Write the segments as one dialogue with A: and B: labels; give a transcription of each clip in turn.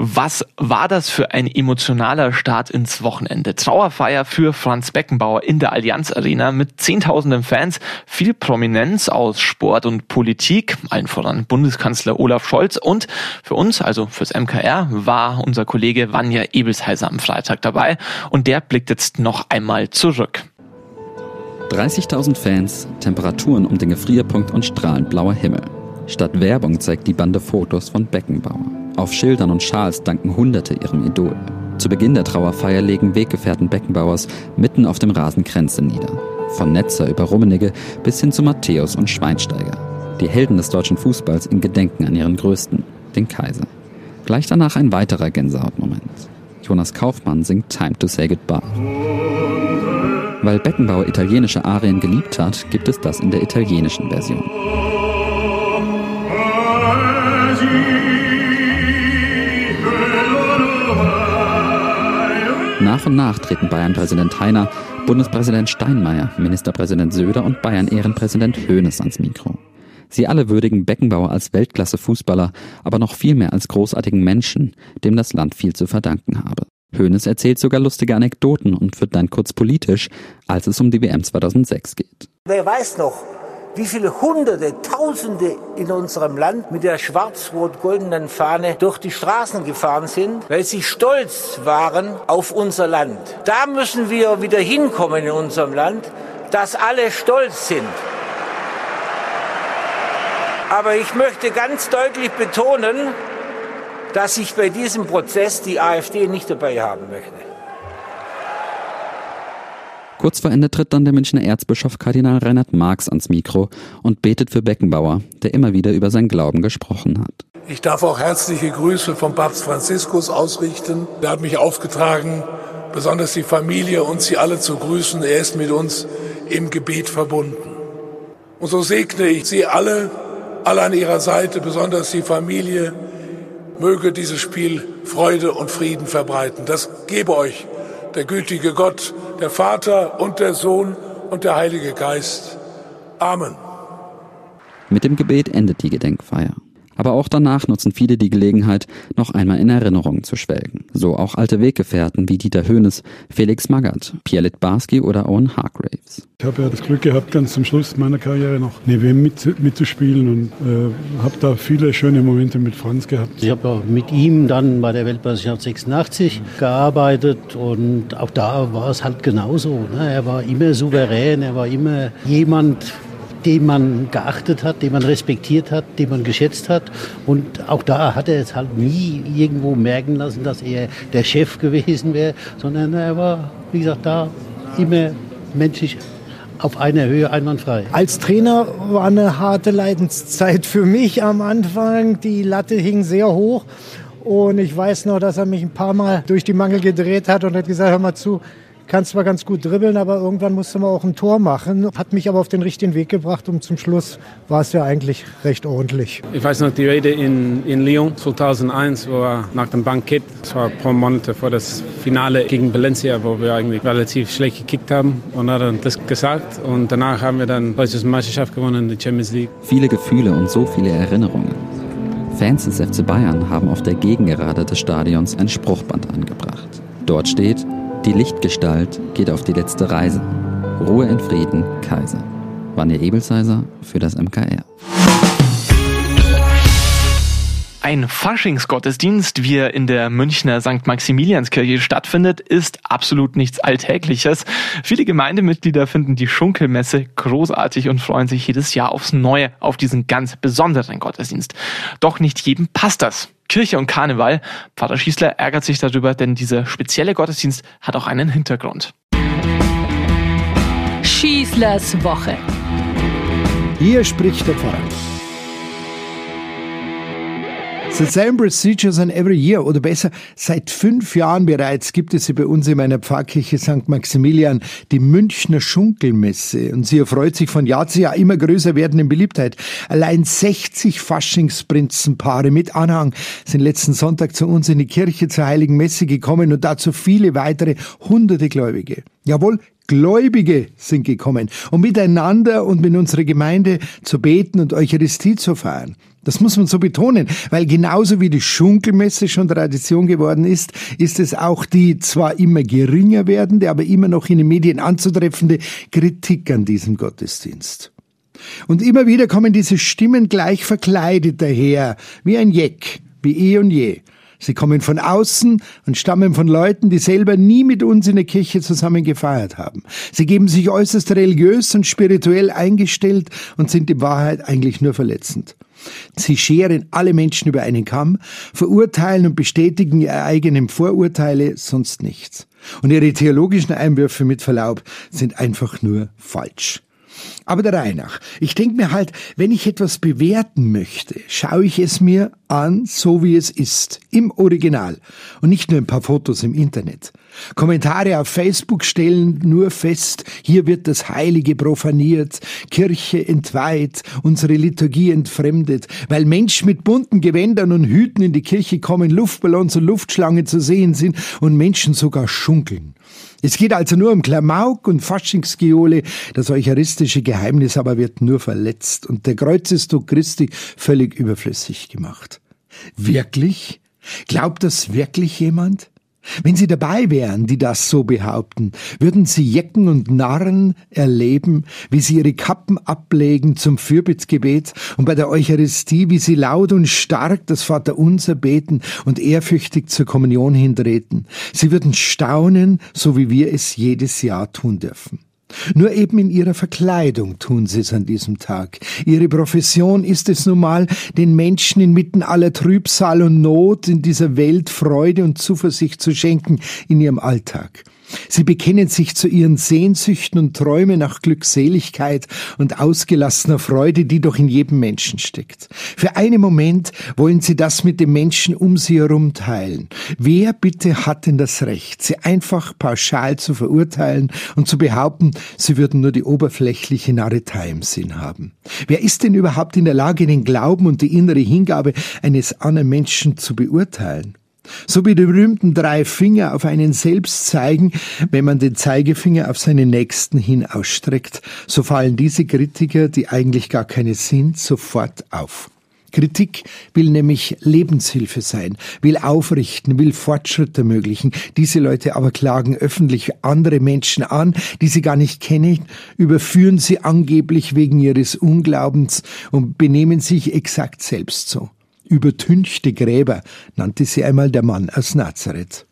A: Was war das für ein emotionaler Start ins Wochenende? Trauerfeier für Franz Beckenbauer in der Allianz Arena mit zehntausenden Fans, viel Prominenz aus Sport und Politik, allen voran Bundeskanzler Olaf Scholz und für uns, also fürs MKR, war unser Kollege Vanja Ebelsheiser am Freitag dabei und der blickt jetzt noch einmal zurück.
B: 30.000 Fans, Temperaturen um den Gefrierpunkt und strahlend blauer Himmel. Statt Werbung zeigt die Bande Fotos von Beckenbauer. Auf Schildern und Schals danken Hunderte ihrem Idol. Zu Beginn der Trauerfeier legen Weggefährten Beckenbauers mitten auf dem Rasen Kränze nieder. Von Netzer über Rummenigge bis hin zu Matthäus und Schweinsteiger. Die Helden des deutschen Fußballs in Gedenken an ihren Größten, den Kaiser. Gleich danach ein weiterer Gänsehautmoment. Jonas Kaufmann singt Time to Say Goodbye. Weil Beckenbauer italienische Arien geliebt hat, gibt es das in der italienischen Version. Nach und nach treten Bayern-Präsident Heiner, Bundespräsident Steinmeier, Ministerpräsident Söder und Bayern-Ehrenpräsident Hoeneß ans Mikro. Sie alle würdigen Beckenbauer als Weltklasse-Fußballer, aber noch viel mehr als großartigen Menschen, dem das Land viel zu verdanken habe. Hoeneß erzählt sogar lustige Anekdoten und wird dann kurz politisch, als es um die WM 2006 geht.
C: Wer weiß noch, wie viele Hunderte, Tausende in unserem Land mit der schwarz-rot-goldenen Fahne durch die Straßen gefahren sind, weil sie stolz waren auf unser Land. Da müssen wir wieder hinkommen in unserem Land, dass alle stolz sind. Aber ich möchte ganz deutlich betonen, dass ich bei diesem Prozess die AfD nicht dabei haben möchte.
B: Kurz vor Ende tritt dann der Münchner Erzbischof Kardinal Reinhard Marx ans Mikro und betet für Beckenbauer, der immer wieder über sein Glauben gesprochen hat.
D: Ich darf auch herzliche Grüße vom Papst Franziskus ausrichten. Er hat mich aufgetragen, besonders die Familie und Sie alle zu grüßen. Er ist mit uns im Gebet verbunden. Und so segne ich Sie alle, alle an Ihrer Seite, besonders die Familie. Möge dieses Spiel Freude und Frieden verbreiten. Das gebe euch der gütige Gott, der Vater und der Sohn und der Heilige Geist. Amen.
B: Mit dem Gebet endet die Gedenkfeier. Aber auch danach nutzen viele die Gelegenheit, noch einmal in Erinnerungen zu schwelgen. So auch alte Weggefährten wie Dieter Höhnes, Felix Magath, Pierre Litbarski oder Owen Hargraves.
E: Ich habe ja das Glück gehabt, ganz zum Schluss meiner Karriere noch eine WM mit, mitzuspielen und äh, habe da viele schöne Momente mit Franz gehabt.
F: Ich habe mit ihm dann bei der Weltmeisterschaft 86 gearbeitet und auch da war es halt genauso. Ne? Er war immer souverän, er war immer jemand, den man geachtet hat, den man respektiert hat, den man geschätzt hat. Und auch da hat er es halt nie irgendwo merken lassen, dass er der Chef gewesen wäre, sondern er war, wie gesagt, da immer menschlich auf einer Höhe einwandfrei.
G: Als Trainer war eine harte Leidenszeit für mich am Anfang. Die Latte hing sehr hoch. Und ich weiß noch, dass er mich ein paar Mal durch die Mangel gedreht hat und hat gesagt, hör mal zu, kann zwar ganz gut dribbeln, aber irgendwann musste man auch ein Tor machen. Hat mich aber auf den richtigen Weg gebracht und zum Schluss war es ja eigentlich recht ordentlich.
H: Ich weiß noch die Rede in, in Lyon 2001, wo er nach dem Bankett, das war ein paar Monate vor das Finale gegen Valencia, wo wir eigentlich relativ schlecht gekickt haben und hat dann das gesagt und danach haben wir dann deutsche Meisterschaft gewonnen, die Champions League.
B: Viele Gefühle und so viele Erinnerungen. Fans des FC Bayern haben auf der Gegengerade des Stadions ein Spruchband angebracht. Dort steht, die Lichtgestalt geht auf die letzte Reise. Ruhe in Frieden, Kaiser. Vanja Ebelsheiser für das MKR.
A: Ein Faschingsgottesdienst, wie er in der Münchner St. Maximilianskirche stattfindet, ist absolut nichts Alltägliches. Viele Gemeindemitglieder finden die Schunkelmesse großartig und freuen sich jedes Jahr aufs Neue auf diesen ganz besonderen Gottesdienst. Doch nicht jedem passt das. Kirche und Karneval. Pfarrer Schießler ärgert sich darüber, denn dieser spezielle Gottesdienst hat auch einen Hintergrund.
I: Schießlers Woche.
G: Hier spricht der Pfarrer.
I: The same procedures on every year. Oder besser, seit fünf Jahren bereits gibt es bei uns in meiner Pfarrkirche St. Maximilian die Münchner Schunkelmesse. Und sie erfreut sich von Jahr zu Jahr immer größer werdenden Beliebtheit. Allein 60 Faschingsprinzenpaare mit Anhang sind letzten Sonntag zu uns in die Kirche zur Heiligen Messe gekommen und dazu viele weitere hunderte Gläubige. Jawohl, Gläubige sind gekommen, um miteinander und mit unserer Gemeinde zu beten und Eucharistie zu feiern. Das muss man so betonen, weil genauso wie die Schunkelmesse schon Tradition geworden ist, ist es auch die zwar immer geringer werdende, aber immer noch in den Medien anzutreffende Kritik an diesem Gottesdienst. Und immer wieder kommen diese Stimmen gleich verkleidet daher, wie ein Jeck, wie eh und je. Sie kommen von außen und stammen von Leuten, die selber nie mit uns in der Kirche zusammen gefeiert haben. Sie geben sich äußerst religiös und spirituell eingestellt und sind in Wahrheit eigentlich nur verletzend. Sie scheren alle Menschen über einen Kamm, verurteilen und bestätigen ihre eigenen Vorurteile, sonst nichts. Und ihre theologischen Einwürfe mit Verlaub sind einfach nur falsch. Aber der Reihe nach. Ich denke mir halt, wenn ich etwas bewerten möchte, schaue ich es mir an, so wie es ist, im Original und nicht nur ein paar Fotos im Internet. Kommentare auf Facebook stellen nur fest, hier wird das Heilige profaniert, Kirche entweiht, unsere Liturgie entfremdet, weil Menschen mit bunten Gewändern und Hüten in die Kirche kommen, Luftballons und Luftschlangen zu sehen sind und Menschen sogar schunkeln. Es geht also nur um Klamauk und Faschingsgeole, das eucharistische Geheimnis aber wird nur verletzt und der Kreuzestod Christi völlig überflüssig gemacht. Wirklich? Glaubt das wirklich jemand? Wenn Sie dabei wären, die das so behaupten, würden Sie Jecken und Narren erleben, wie sie ihre Kappen ablegen zum Fürbittgebet und bei der Eucharistie, wie sie laut und stark das Vaterunser beten und ehrfürchtig zur Kommunion hintreten. Sie würden staunen, so wie wir es jedes Jahr tun dürfen. Nur eben in ihrer Verkleidung tun sie es an diesem Tag. Ihre Profession ist es nun mal, den Menschen inmitten aller Trübsal und Not in dieser Welt Freude und Zuversicht zu schenken in ihrem Alltag. Sie bekennen sich zu ihren Sehnsüchten und Träumen nach Glückseligkeit und ausgelassener Freude, die doch in jedem Menschen steckt. Für einen Moment wollen sie das mit dem Menschen um sie herum teilen. Wer bitte hat denn das Recht, sie einfach pauschal zu verurteilen und zu behaupten, sie würden nur die oberflächliche Narretei im Sinn haben? Wer ist denn überhaupt in der Lage, den Glauben und die innere Hingabe eines anderen Menschen zu beurteilen? So wie die berühmten drei Finger auf einen selbst zeigen, wenn man den Zeigefinger auf seinen Nächsten hin ausstreckt, so fallen diese Kritiker, die eigentlich gar keine sind, sofort auf. Kritik will nämlich Lebenshilfe sein, will aufrichten, will Fortschritt ermöglichen. Diese Leute aber klagen öffentlich andere Menschen an, die sie gar nicht kennen, überführen sie angeblich wegen ihres Unglaubens und benehmen sich exakt selbst so. Übertünchte Gräber nannte sie einmal der Mann aus Nazareth.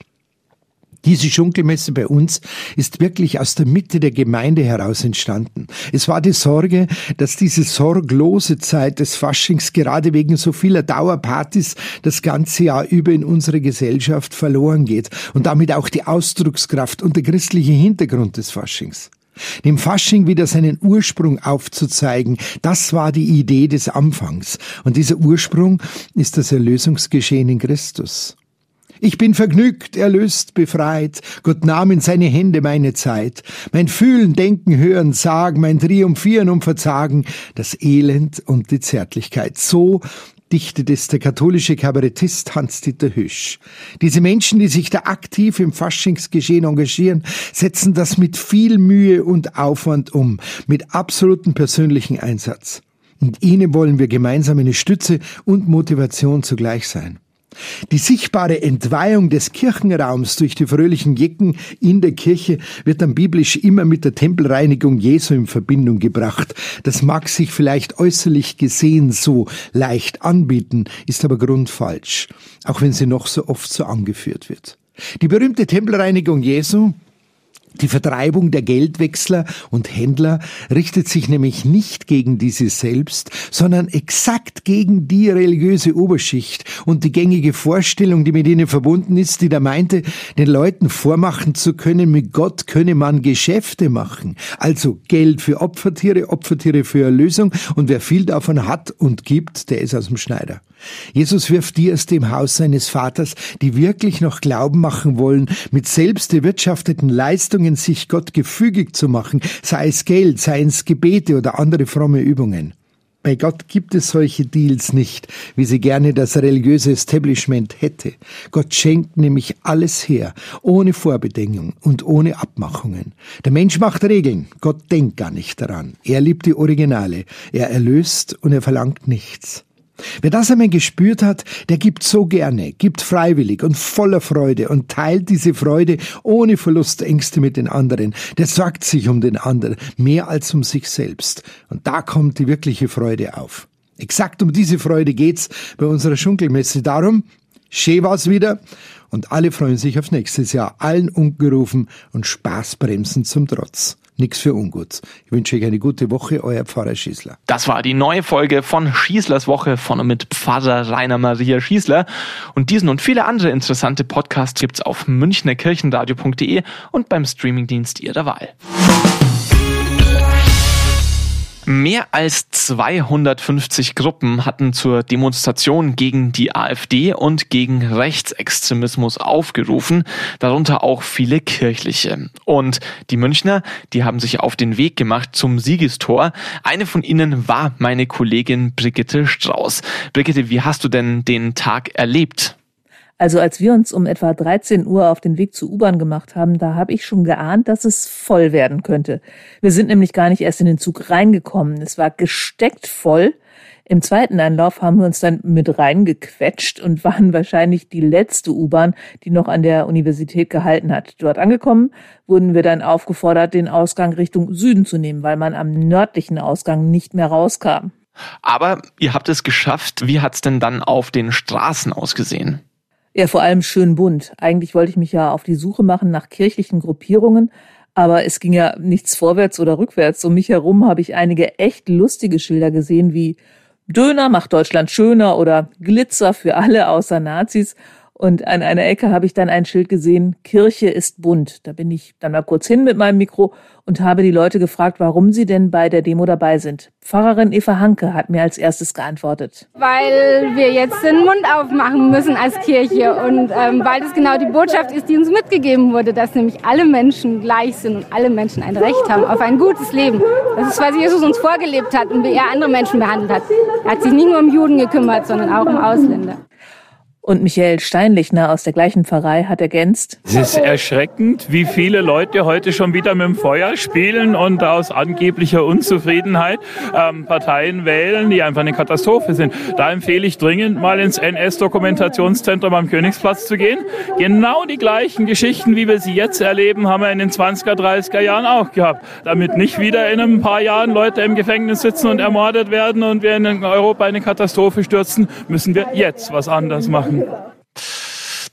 I: Diese Schunkelmesse bei uns ist wirklich aus der Mitte der Gemeinde heraus entstanden. Es war die Sorge, dass diese sorglose Zeit des Faschings gerade wegen so vieler Dauerpartys das ganze Jahr über in unserer Gesellschaft verloren geht und damit auch die Ausdruckskraft und der christliche Hintergrund des Faschings. Dem Fasching wieder seinen Ursprung aufzuzeigen, das war die Idee des Anfangs. Und dieser Ursprung ist das Erlösungsgeschehen in Christus. Ich bin vergnügt, erlöst, befreit. Gott nahm in seine Hände meine Zeit. Mein Fühlen, Denken, Hören, Sagen, mein Triumphieren und Verzagen, das Elend und die Zärtlichkeit. So dichtet es der katholische Kabarettist Hans-Dieter Hüsch. Diese Menschen, die sich da aktiv im Faschingsgeschehen engagieren, setzen das mit viel Mühe und Aufwand um, mit absolutem persönlichen Einsatz. Und ihnen wollen wir gemeinsam eine Stütze und Motivation zugleich sein. Die sichtbare Entweihung des Kirchenraums durch die fröhlichen Jecken in der Kirche wird dann biblisch immer mit der Tempelreinigung Jesu in Verbindung gebracht. Das mag sich vielleicht äußerlich gesehen so leicht anbieten, ist aber grundfalsch, auch wenn sie noch so oft so angeführt wird. Die berühmte Tempelreinigung Jesu die Vertreibung der Geldwechsler und Händler richtet sich nämlich nicht gegen diese selbst, sondern exakt gegen die religiöse Oberschicht und die gängige Vorstellung, die mit ihnen verbunden ist, die da meinte, den Leuten vormachen zu können, mit Gott könne man Geschäfte machen. Also Geld für Opfertiere, Opfertiere für Erlösung und wer viel davon hat und gibt, der ist aus dem Schneider. Jesus wirft die aus dem Haus seines Vaters, die wirklich noch Glauben machen wollen, mit selbst erwirtschafteten Leistungen sich Gott gefügig zu machen, sei es Geld, sei es Gebete oder andere fromme Übungen. Bei Gott gibt es solche Deals nicht, wie sie gerne das religiöse Establishment hätte. Gott schenkt nämlich alles her, ohne Vorbedingung und ohne Abmachungen. Der Mensch macht Regeln, Gott denkt gar nicht daran. Er liebt die Originale, er erlöst und er verlangt nichts. Wer das einmal gespürt hat, der gibt so gerne, gibt freiwillig und voller Freude und teilt diese Freude ohne Verlustängste mit den anderen. Der sorgt sich um den anderen mehr als um sich selbst. Und da kommt die wirkliche Freude auf. Exakt um diese Freude geht's bei unserer Schunkelmesse. Darum, schön war's wieder und alle freuen sich aufs nächste Jahr. Allen ungerufen und Spaßbremsen zum Trotz nichts für ungut. Ich wünsche euch eine gute Woche, euer Pfarrer Schießler.
A: Das war die neue Folge von Schießlers Woche von und mit Pfarrer Rainer Maria Schießler. Und diesen und viele andere interessante Podcasts gibt's auf münchnerkirchenradio.de und beim Streamingdienst Ihrer Wahl. Mehr als 250 Gruppen hatten zur Demonstration gegen die AfD und gegen Rechtsextremismus aufgerufen, darunter auch viele kirchliche. Und die Münchner, die haben sich auf den Weg gemacht zum Siegestor. Eine von ihnen war meine Kollegin Brigitte Strauß. Brigitte, wie hast du denn den Tag erlebt?
J: Also als wir uns um etwa 13 Uhr auf den Weg zur U-Bahn gemacht haben, da habe ich schon geahnt, dass es voll werden könnte. Wir sind nämlich gar nicht erst in den Zug reingekommen. Es war gesteckt voll. Im zweiten Anlauf haben wir uns dann mit reingequetscht und waren wahrscheinlich die letzte U-Bahn, die noch an der Universität gehalten hat. Dort angekommen wurden wir dann aufgefordert, den Ausgang Richtung Süden zu nehmen, weil man am nördlichen Ausgang nicht mehr rauskam.
A: Aber ihr habt es geschafft. Wie hat's denn dann auf den Straßen ausgesehen?
J: Ja, vor allem schön bunt. Eigentlich wollte ich mich ja auf die Suche machen nach kirchlichen Gruppierungen, aber es ging ja nichts vorwärts oder rückwärts. Um mich herum habe ich einige echt lustige Schilder gesehen, wie Döner macht Deutschland schöner oder Glitzer für alle außer Nazis. Und an einer Ecke habe ich dann ein Schild gesehen, Kirche ist bunt. Da bin ich dann mal kurz hin mit meinem Mikro und habe die Leute gefragt, warum sie denn bei der Demo dabei sind. Pfarrerin Eva Hanke hat mir als erstes geantwortet.
K: Weil wir jetzt den Mund aufmachen müssen als Kirche und ähm, weil das genau die Botschaft ist, die uns mitgegeben wurde, dass nämlich alle Menschen gleich sind und alle Menschen ein Recht haben auf ein gutes Leben. Das ist, was Jesus uns vorgelebt hat und wie er andere Menschen behandelt hat. Er hat sich nicht nur um Juden gekümmert, sondern auch um Ausländer.
J: Und Michael Steinlichner aus der gleichen Pfarrei hat ergänzt.
L: Es ist erschreckend, wie viele Leute heute schon wieder mit dem Feuer spielen und aus angeblicher Unzufriedenheit ähm, Parteien wählen, die einfach eine Katastrophe sind. Da empfehle ich dringend mal ins NS-Dokumentationszentrum am Königsplatz zu gehen. Genau die gleichen Geschichten, wie wir sie jetzt erleben, haben wir in den 20er, 30er Jahren auch gehabt. Damit nicht wieder in ein paar Jahren Leute im Gefängnis sitzen und ermordet werden und wir in Europa eine Katastrophe stürzen, müssen wir jetzt was anders machen.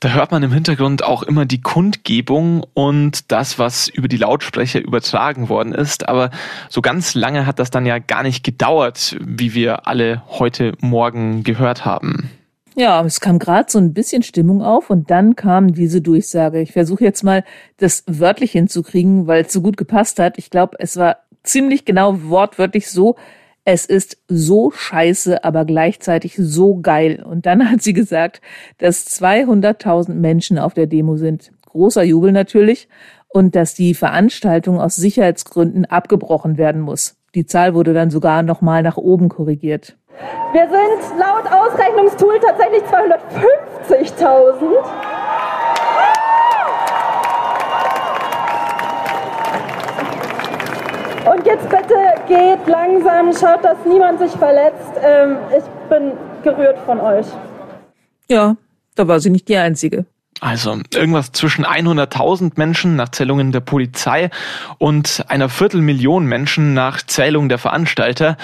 A: Da hört man im Hintergrund auch immer die Kundgebung und das, was über die Lautsprecher übertragen worden ist. Aber so ganz lange hat das dann ja gar nicht gedauert, wie wir alle heute Morgen gehört haben.
J: Ja, es kam gerade so ein bisschen Stimmung auf und dann kam diese Durchsage. Ich versuche jetzt mal das wörtlich hinzukriegen, weil es so gut gepasst hat. Ich glaube, es war ziemlich genau wortwörtlich so, es ist so scheiße, aber gleichzeitig so geil. Und dann hat sie gesagt, dass 200.000 Menschen auf der Demo sind. Großer Jubel natürlich. Und dass die Veranstaltung aus Sicherheitsgründen abgebrochen werden muss. Die Zahl wurde dann sogar nochmal nach oben korrigiert.
M: Wir sind laut Ausrechnungstool tatsächlich 250.000. Und jetzt bitte geht langsam, schaut, dass niemand sich verletzt. Ähm, ich bin gerührt von euch.
J: Ja, da war sie nicht die Einzige.
A: Also irgendwas zwischen 100.000 Menschen nach Zählungen der Polizei und einer Viertelmillion Menschen nach Zählung der Veranstalter.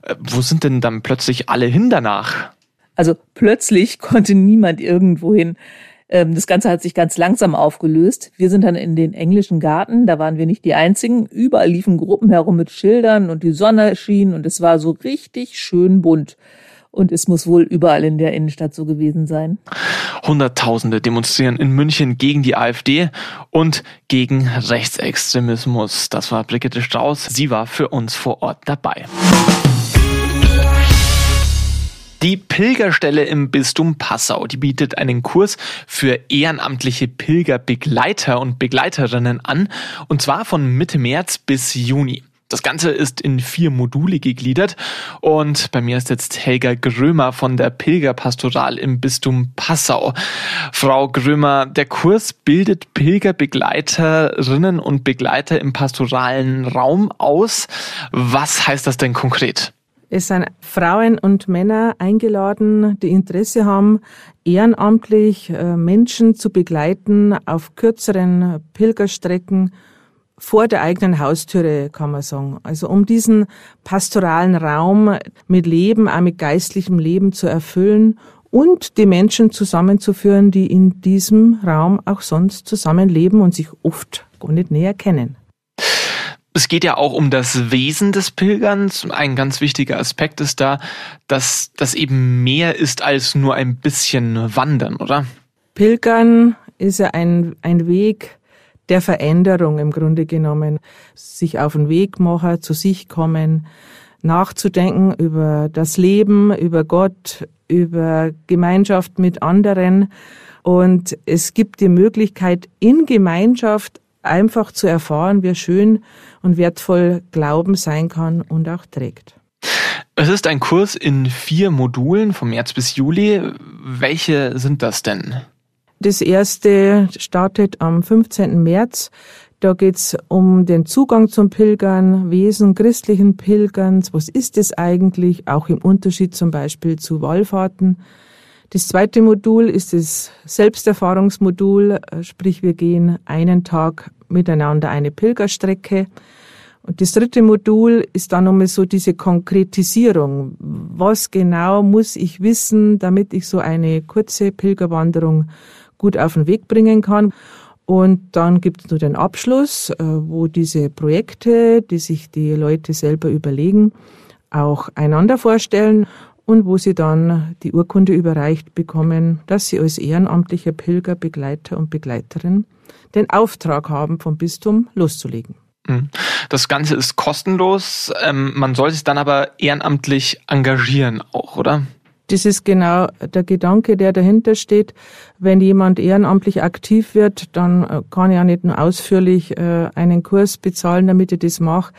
A: Äh, wo sind denn dann plötzlich alle hin danach?
J: Also plötzlich konnte niemand irgendwo hin. Ähm, das Ganze hat sich ganz langsam aufgelöst. Wir sind dann in den englischen Garten, da waren wir nicht die Einzigen. Überall liefen Gruppen herum mit Schildern und die Sonne schien und es war so richtig schön bunt. Und es muss wohl überall in der Innenstadt so gewesen sein.
A: Hunderttausende demonstrieren in München gegen die AfD und gegen Rechtsextremismus. Das war Brigitte Strauß. Sie war für uns vor Ort dabei. Die Pilgerstelle im Bistum Passau, die bietet einen Kurs für ehrenamtliche Pilgerbegleiter und Begleiterinnen an, und zwar von Mitte März bis Juni. Das Ganze ist in vier Module gegliedert und bei mir ist jetzt Helga Grömer von der Pilgerpastoral im Bistum Passau. Frau Grömer, der Kurs bildet Pilgerbegleiterinnen und Begleiter im pastoralen Raum aus. Was heißt das denn konkret?
N: Es sind Frauen und Männer eingeladen, die Interesse haben, ehrenamtlich äh, Menschen zu begleiten auf kürzeren Pilgerstrecken vor der eigenen Haustüre, kann man sagen. Also um diesen pastoralen Raum mit Leben, auch mit geistlichem Leben zu erfüllen und die Menschen zusammenzuführen, die in diesem Raum auch sonst zusammenleben und sich oft gar nicht näher kennen.
A: Es geht ja auch um das Wesen des Pilgerns. Ein ganz wichtiger Aspekt ist da, dass das eben mehr ist als nur ein bisschen Wandern, oder?
N: Pilgern ist ja ein, ein Weg der Veränderung im Grunde genommen. Sich auf den Weg machen, zu sich kommen, nachzudenken über das Leben, über Gott, über Gemeinschaft mit anderen. Und es gibt die Möglichkeit, in Gemeinschaft einfach zu erfahren, wie schön und wertvoll Glauben sein kann und auch trägt.
A: Es ist ein Kurs in vier Modulen vom März bis Juli. Welche sind das denn?
N: Das erste startet am 15. März. Da geht's um den Zugang zum Pilgern, Wesen christlichen Pilgerns. Was ist es eigentlich? Auch im Unterschied zum Beispiel zu Wallfahrten. Das zweite Modul ist das Selbsterfahrungsmodul, sprich wir gehen einen Tag miteinander eine Pilgerstrecke. Und das dritte Modul ist dann nochmal so diese Konkretisierung. Was genau muss ich wissen, damit ich so eine kurze Pilgerwanderung gut auf den Weg bringen kann? Und dann gibt es nur den Abschluss, äh, wo diese Projekte, die sich die Leute selber überlegen, auch einander vorstellen und wo sie dann die Urkunde überreicht bekommen, dass sie als ehrenamtlicher Pilger, Begleiter und Begleiterin den Auftrag haben, vom Bistum loszulegen.
A: Mhm. Das Ganze ist kostenlos. Ähm, man soll sich dann aber ehrenamtlich engagieren auch, oder?
N: Das ist genau der Gedanke, der dahinter steht. Wenn jemand ehrenamtlich aktiv wird, dann äh, kann er nicht nur ausführlich äh, einen Kurs bezahlen, damit er das macht.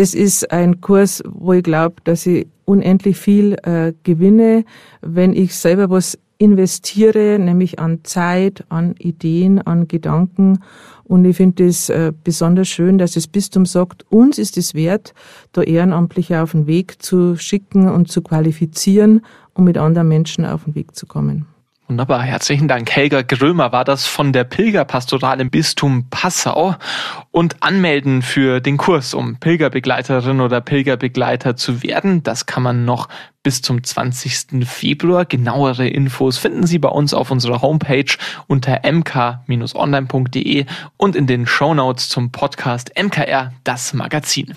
N: Es ist ein Kurs, wo ich glaube, dass ich unendlich viel äh, gewinne, wenn ich selber was investiere, nämlich an Zeit, an Ideen, an Gedanken. Und ich finde es äh, besonders schön, dass das Bistum sagt, uns ist es wert, da Ehrenamtliche auf den Weg zu schicken und zu qualifizieren, um mit anderen Menschen auf den Weg zu kommen.
A: Wunderbar, herzlichen Dank. Helga Grömer war das von der Pilgerpastoral im Bistum Passau. Und anmelden für den Kurs, um Pilgerbegleiterin oder Pilgerbegleiter zu werden, das kann man noch bis zum 20. Februar. Genauere Infos finden Sie bei uns auf unserer Homepage unter mk-online.de und in den Shownotes zum Podcast MKR, das Magazin.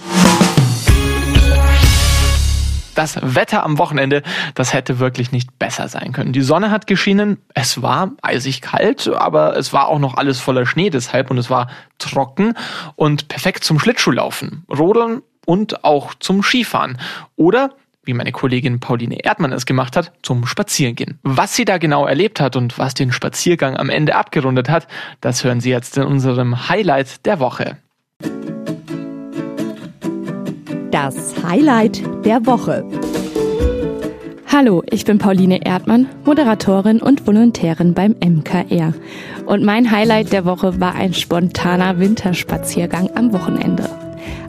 A: Das Wetter am Wochenende, das hätte wirklich nicht besser sein können. Die Sonne hat geschienen, es war eisig kalt, aber es war auch noch alles voller Schnee deshalb und es war trocken und perfekt zum Schlittschuhlaufen, Rodeln und auch zum Skifahren. Oder wie meine Kollegin Pauline Erdmann es gemacht hat, zum Spazierengehen. Was sie da genau erlebt hat und was den Spaziergang am Ende abgerundet hat, das hören Sie jetzt in unserem Highlight der Woche.
O: Das Highlight der Woche.
P: Hallo, ich bin Pauline Erdmann, Moderatorin und Volontärin beim MKR. Und mein Highlight der Woche war ein spontaner Winterspaziergang am Wochenende.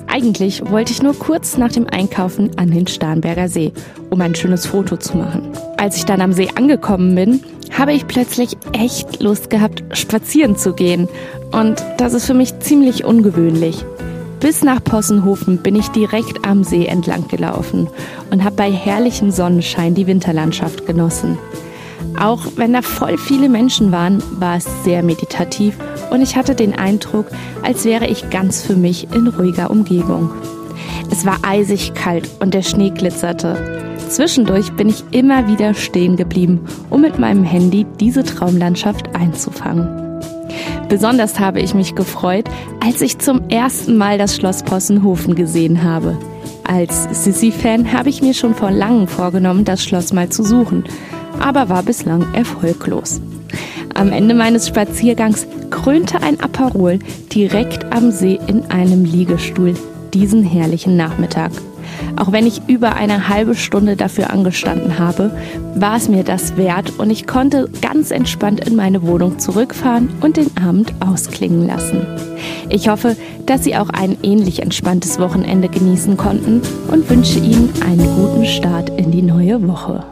P: Eigentlich wollte ich nur kurz nach dem Einkaufen an den Starnberger See, um ein schönes Foto zu machen. Als ich dann am See angekommen bin, habe ich plötzlich echt Lust gehabt, spazieren zu gehen. Und das ist für mich ziemlich ungewöhnlich. Bis nach Possenhofen bin ich direkt am See entlang gelaufen und habe bei herrlichem Sonnenschein die Winterlandschaft genossen. Auch wenn da voll viele Menschen waren, war es sehr meditativ und ich hatte den Eindruck, als wäre ich ganz für mich in ruhiger Umgebung. Es war eisig kalt und der Schnee glitzerte. Zwischendurch bin ich immer wieder stehen geblieben, um mit meinem Handy diese Traumlandschaft einzufangen. Besonders habe ich mich gefreut, als ich zum ersten Mal das Schloss Possenhofen gesehen habe. Als Sissi-Fan habe ich mir schon vor langem vorgenommen, das Schloss mal zu suchen, aber war bislang erfolglos. Am Ende meines Spaziergangs krönte ein Aperol direkt am See in einem Liegestuhl diesen herrlichen Nachmittag. Auch wenn ich über eine halbe Stunde dafür angestanden habe, war es mir das wert und ich konnte ganz entspannt in meine Wohnung zurückfahren und den Abend ausklingen lassen. Ich hoffe, dass Sie auch ein ähnlich entspanntes Wochenende genießen konnten und wünsche Ihnen einen guten Start in die neue Woche.